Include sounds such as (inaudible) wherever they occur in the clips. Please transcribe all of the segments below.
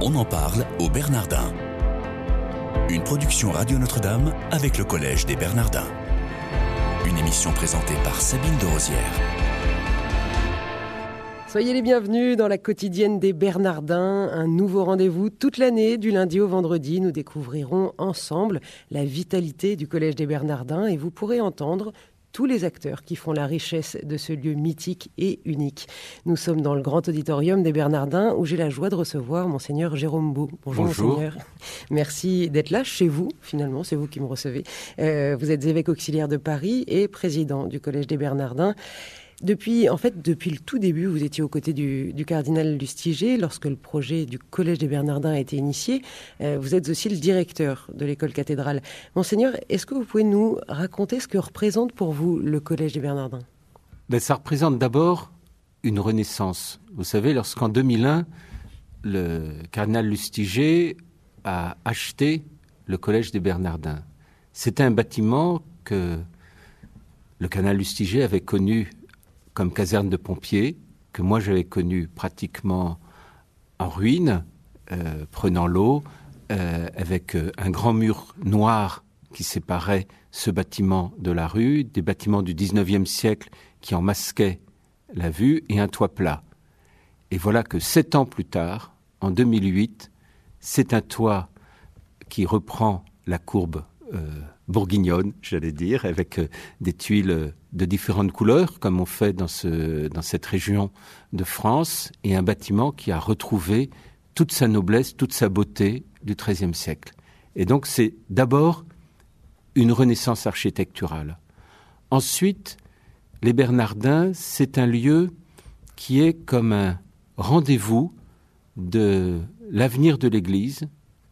On en parle au Bernardin. Une production Radio Notre-Dame avec le Collège des Bernardins. Une émission présentée par Sabine de Rosière. Soyez les bienvenus dans la quotidienne des Bernardins, un nouveau rendez-vous toute l'année, du lundi au vendredi. Nous découvrirons ensemble la vitalité du Collège des Bernardins et vous pourrez entendre tous les acteurs qui font la richesse de ce lieu mythique et unique. Nous sommes dans le grand auditorium des Bernardins où j'ai la joie de recevoir monseigneur Jérôme Beau. Bonjour, monseigneur. Merci d'être là chez vous, finalement, c'est vous qui me recevez. Euh, vous êtes évêque auxiliaire de Paris et président du Collège des Bernardins. Depuis, en fait, depuis le tout début, vous étiez aux côtés du, cardinal Lustiger lorsque le projet du Collège des Bernardins a été initié. Euh, vous êtes aussi le directeur de l'école cathédrale. Monseigneur, est-ce que vous pouvez nous raconter ce que représente pour vous le Collège des Bernardins? Ben, Ça représente d'abord une renaissance. Vous savez, lorsqu'en 2001, le cardinal Lustiger a acheté le Collège des Bernardins, c'était un bâtiment que le cardinal Lustiger avait connu comme caserne de pompiers, que moi j'avais connu pratiquement en ruine, euh, prenant l'eau, euh, avec euh, un grand mur noir qui séparait ce bâtiment de la rue, des bâtiments du XIXe siècle qui en masquaient la vue, et un toit plat. Et voilà que sept ans plus tard, en 2008, c'est un toit qui reprend la courbe bourguignonne, j'allais dire, avec des tuiles de différentes couleurs, comme on fait dans, dans cette région de France, et un bâtiment qui a retrouvé toute sa noblesse, toute sa beauté du XIIIe siècle. Et donc c'est d'abord une renaissance architecturale. Ensuite, les Bernardins, c'est un lieu qui est comme un rendez-vous de l'avenir de l'Église,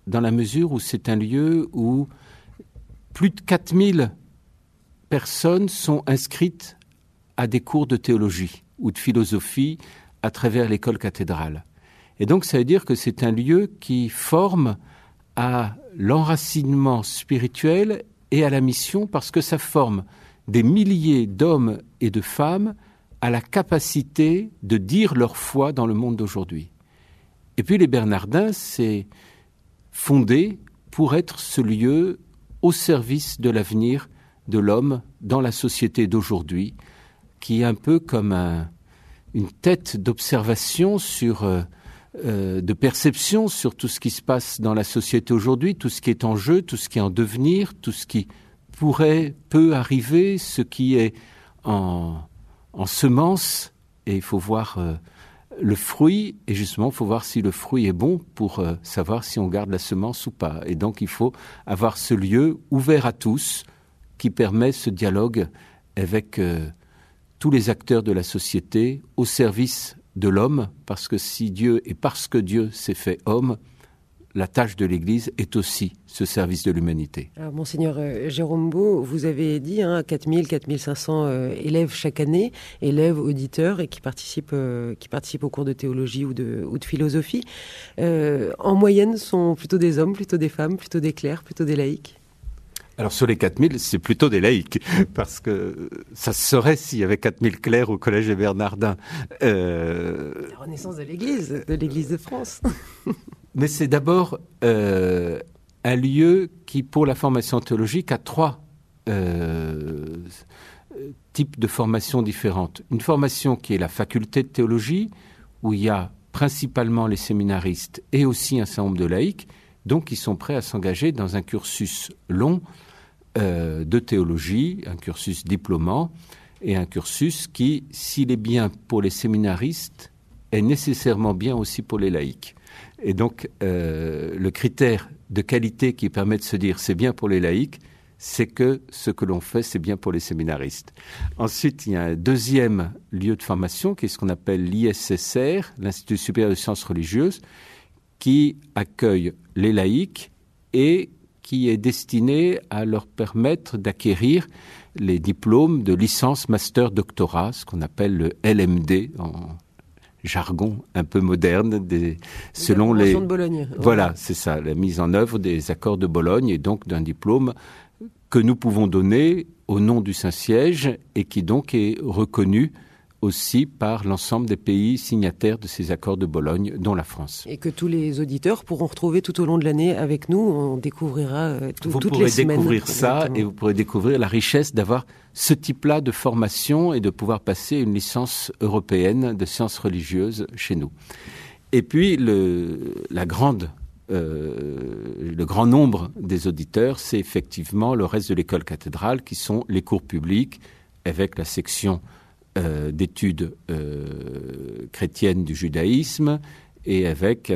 dans la mesure où c'est un lieu où plus de 4000 personnes sont inscrites à des cours de théologie ou de philosophie à travers l'école cathédrale. Et donc ça veut dire que c'est un lieu qui forme à l'enracinement spirituel et à la mission parce que ça forme des milliers d'hommes et de femmes à la capacité de dire leur foi dans le monde d'aujourd'hui. Et puis les Bernardins, c'est fondé pour être ce lieu au service de l'avenir de l'homme dans la société d'aujourd'hui, qui est un peu comme une tête d'observation sur, euh, euh, de perception sur tout ce qui se passe dans la société aujourd'hui, tout ce qui est en jeu, tout ce qui est en devenir, tout ce qui pourrait, peut arriver, ce qui est en, semence, et il faut voir euh, le fruit, et justement, il faut voir si le fruit est bon pour savoir si on garde la semence ou pas. Et donc, il faut avoir ce lieu ouvert à tous, qui permet ce dialogue avec euh, tous les acteurs de la société au service de l'homme, parce que si Dieu et parce que Dieu s'est fait homme, la tâche de l'Église est aussi ce service de l'humanité. Alors, Monseigneur euh, Jérôme Beau, vous avez dit hein, 4000, 4500 euh, élèves chaque année, élèves, auditeurs, et qui participent, qui participent aux cours de théologie ou de, ou de philosophie. en moyenne, sont plutôt des hommes, plutôt des femmes, plutôt des clercs, plutôt des laïcs? Alors sur les 4000, c'est plutôt des laïcs, (laughs) parce que ça serait s'il y avait 4000 clercs au Collège des Bernardins. Euh... La renaissance de l'Église, de l'Église de France. (laughs) Mais c'est d'abord euh, un lieu qui, pour la formation théologique, a trois euh, types de formations différentes. Une formation qui est la faculté de théologie, où il y a principalement les séminaristes et aussi un certain nombre de laïcs, donc qui sont prêts à s'engager dans un cursus long euh, de théologie, un cursus diplômant, et un cursus qui, s'il est bien pour les séminaristes, est nécessairement bien aussi pour les laïcs. Et donc, euh, le critère de qualité qui permet de se dire c'est bien pour les laïcs, c'est que ce que l'on fait, c'est bien pour les séminaristes. Ensuite, il y a un deuxième lieu de formation qui est ce qu'on appelle l'ISSR, l'Institut supérieur de sciences religieuses, qui accueille les laïcs et qui est destiné à leur permettre d'acquérir les diplômes de licence, master, doctorat, ce qu'on appelle le LMD en jargon un peu moderne, des, selon les. De Bologne. Voilà, c'est ça, la mise en œuvre des accords de Bologne et donc d'un diplôme que nous pouvons donner au nom du Saint-Siège et qui donc est reconnu aussi par l'ensemble des pays signataires de ces accords de Bologne, dont la France. Et que tous les auditeurs pourront retrouver tout au long de l'année avec nous. On découvrira euh, vous toutes les semaines. Vous pourrez découvrir ça et vous pourrez découvrir la richesse d'avoir ce type-là de formation et de pouvoir passer une licence européenne de sciences religieuses chez nous. Et puis le, la grande euh, le grand nombre des auditeurs, c'est effectivement le reste de l'école cathédrale, qui sont les cours publics, avec la section euh, d'études euh, chrétiennes du judaïsme et avec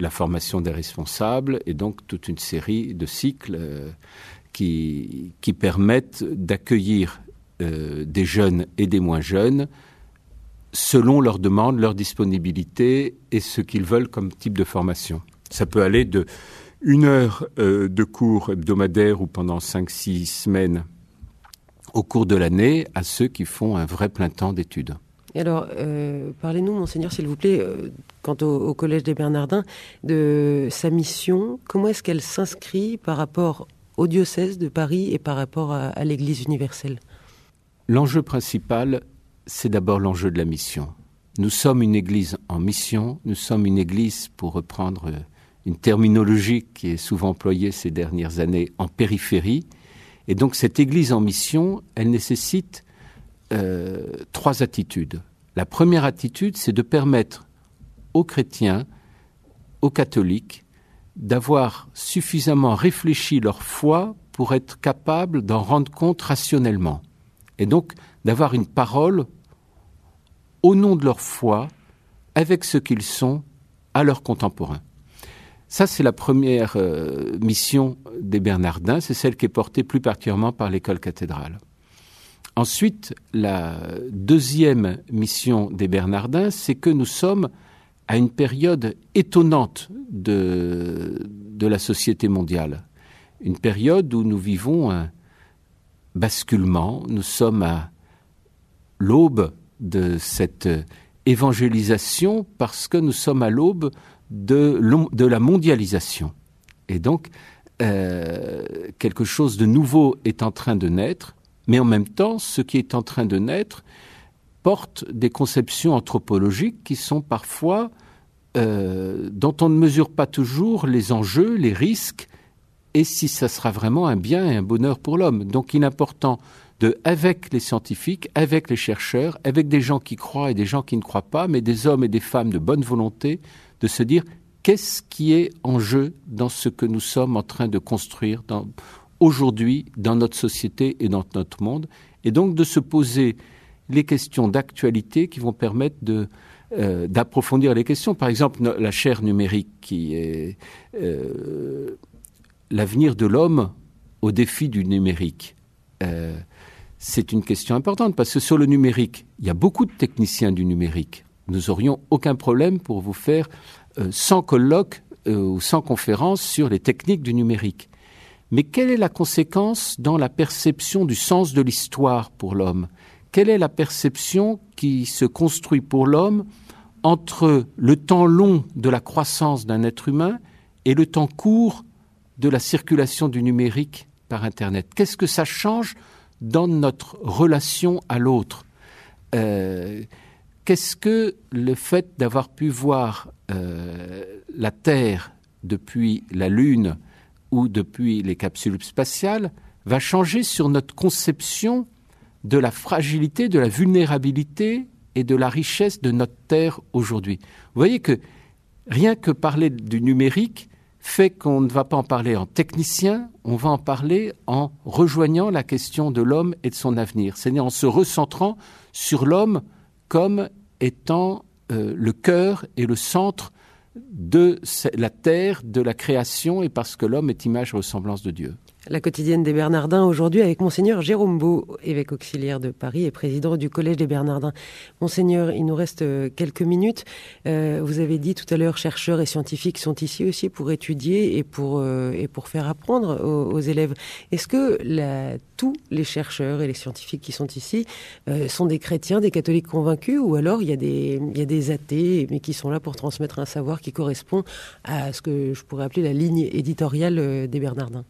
la formation des responsables et donc toute une série de cycles euh, qui, permettent d'accueillir des jeunes et des moins jeunes selon leurs demandes, leur disponibilité et ce qu'ils veulent comme type de formation. Ça peut aller de une heure de cours hebdomadaire ou pendant cinq, six semaines au cours de l'année à ceux qui font un vrai plein temps d'études. alors, euh, parlez-nous, monseigneur, s'il vous plaît, euh, quant au, Collège des Bernardins, de sa mission. Comment est-ce qu'elle s'inscrit par rapport au diocèse de Paris et par rapport à, l'Église universelle? L'enjeu principal, c'est d'abord l'enjeu de la mission. Nous sommes une Église en mission, nous sommes une Église, pour reprendre une terminologie qui est souvent employée ces dernières années, en périphérie, et donc cette Église en mission, elle nécessite euh, trois attitudes. La première attitude, c'est de permettre aux chrétiens, aux catholiques, d'avoir suffisamment réfléchi leur foi pour être capables d'en rendre compte rationnellement. Et donc d'avoir une parole au nom de leur foi, avec ce qu'ils sont, à leurs contemporains. Ça, c'est la première euh, mission des Bernardins, c'est celle qui est portée plus particulièrement par l'école cathédrale. Ensuite, la deuxième mission des Bernardins, c'est que nous sommes à une période étonnante de, de la société mondiale. Une période où nous vivons un basculement, nous sommes à l'aube de cette évangélisation parce que nous sommes à l'aube de, la mondialisation. Et donc, euh, quelque chose de nouveau est en train de naître, mais en même temps, ce qui est en train de naître porte des conceptions anthropologiques qui sont parfois euh, dont on ne mesure pas toujours les enjeux, les risques, et si ça sera vraiment un bien et un bonheur pour l'homme. Donc il est important de, avec les scientifiques, avec les chercheurs, avec des gens qui croient et des gens qui ne croient pas, mais des hommes et des femmes de bonne volonté, de se dire qu'est-ce qui est en jeu dans ce que nous sommes en train de construire aujourd'hui dans notre société et dans notre monde, et donc de se poser les questions d'actualité qui vont permettre euh, d'approfondir les questions. Par exemple, la chaire numérique qui est euh, l'avenir de l'homme au défi du numérique. Euh, c'est une question importante parce que sur le numérique, il y a beaucoup de techniciens du numérique. Nous aurions aucun problème pour vous faire euh, sans colloque euh, ou sans conférence sur les techniques du numérique. Mais quelle est la conséquence dans la perception du sens de l'histoire pour l'homme? Quelle est la perception qui se construit pour l'homme entre le temps long de la croissance d'un être humain et le temps court de la circulation du numérique par Internet? Qu'est-ce que ça change dans notre relation à l'autre? Euh, Qu'est-ce que le fait d'avoir pu voir euh, la Terre depuis la Lune ou depuis les capsules spatiales va changer sur notre conception de la fragilité, de la vulnérabilité et de la richesse de notre Terre aujourd'hui? Vous voyez que rien que parler du numérique fait qu'on ne va pas en parler en technicien, on va en parler en rejoignant la question de l'homme et de son avenir, c'est-à-dire en se recentrant sur l'homme comme étant euh, le cœur et le centre de la terre, de la création, et parce que l'homme est image et ressemblance de Dieu. La quotidienne des Bernardins aujourd'hui avec Monseigneur Jérôme Beau, évêque auxiliaire de Paris et président du Collège des Bernardins. Monseigneur, il nous reste euh, quelques minutes. Euh, vous avez dit tout à l'heure, chercheurs et scientifiques sont ici aussi pour étudier et pour, euh, et pour faire apprendre aux, élèves. Est-ce que la, tous les chercheurs et les scientifiques qui sont ici sont des chrétiens, des catholiques convaincus ou alors il y, a des, il y a des athées mais qui sont là pour transmettre un savoir qui correspond à ce que je pourrais appeler la ligne éditoriale des Bernardins?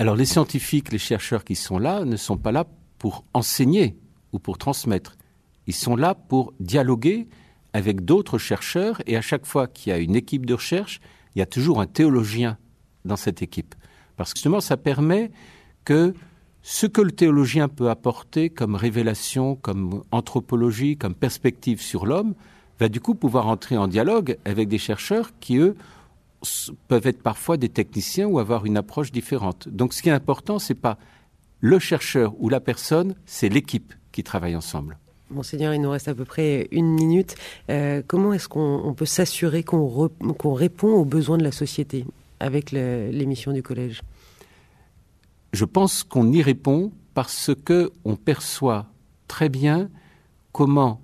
Alors les scientifiques, les chercheurs qui sont là ne sont pas là pour enseigner ou pour transmettre. Ils sont là pour dialoguer avec d'autres chercheurs et à chaque fois qu'il y a une équipe de recherche, il y a toujours un théologien dans cette équipe. Parce que justement, ça permet que ce que le théologien peut apporter comme révélation, comme anthropologie, comme perspective sur l'homme, va du coup pouvoir entrer en dialogue avec des chercheurs qui, eux, peuvent être parfois des techniciens ou avoir une approche différente. Donc ce qui est important, ce n'est pas le chercheur ou la personne, c'est l'équipe qui travaille ensemble. Monseigneur, il nous reste à peu près une minute. Euh, comment est-ce qu'on peut s'assurer qu'on répond aux besoins de la société avec l'émission du collège? Je pense qu'on y répond parce que on perçoit très bien comment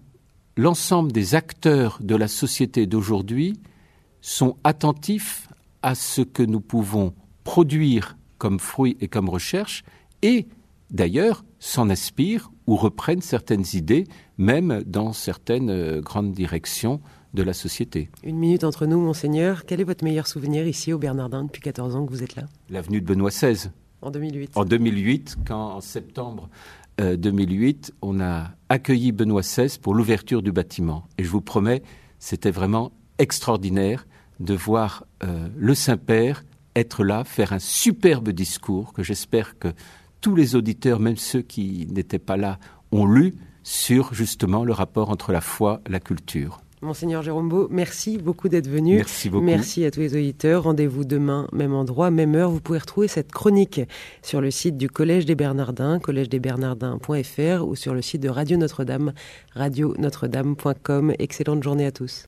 l'ensemble des acteurs de la société d'aujourd'hui sont attentifs à ce que nous pouvons produire comme fruits et comme recherche et d'ailleurs s'en inspirent ou reprennent certaines idées, même dans certaines euh, grandes directions de la société. Une minute entre nous, monseigneur. Quel est votre meilleur souvenir ici au Bernardin depuis 14 ans que vous êtes là? L'avenue de Benoît XVI. En 2008. En 2008, quand en septembre 2008, euh, on a accueilli Benoît XVI pour l'ouverture du bâtiment. Et je vous promets, c'était vraiment extraordinaire de voir euh, le Saint-Père être là, faire un superbe discours que j'espère que tous les auditeurs, même ceux qui n'étaient pas là, ont lu sur justement le rapport entre la foi et la culture. Monseigneur Jérôme Beau, merci beaucoup d'être venu. Merci beaucoup. Merci à tous les auditeurs. Rendez-vous demain, même endroit, même heure. Vous pouvez retrouver cette chronique sur le site du Collège des Bernardins, collège-des-bernardins.fr ou sur le site de Radio Notre-Dame, radio-notre-dame.com. Excellente journée à tous.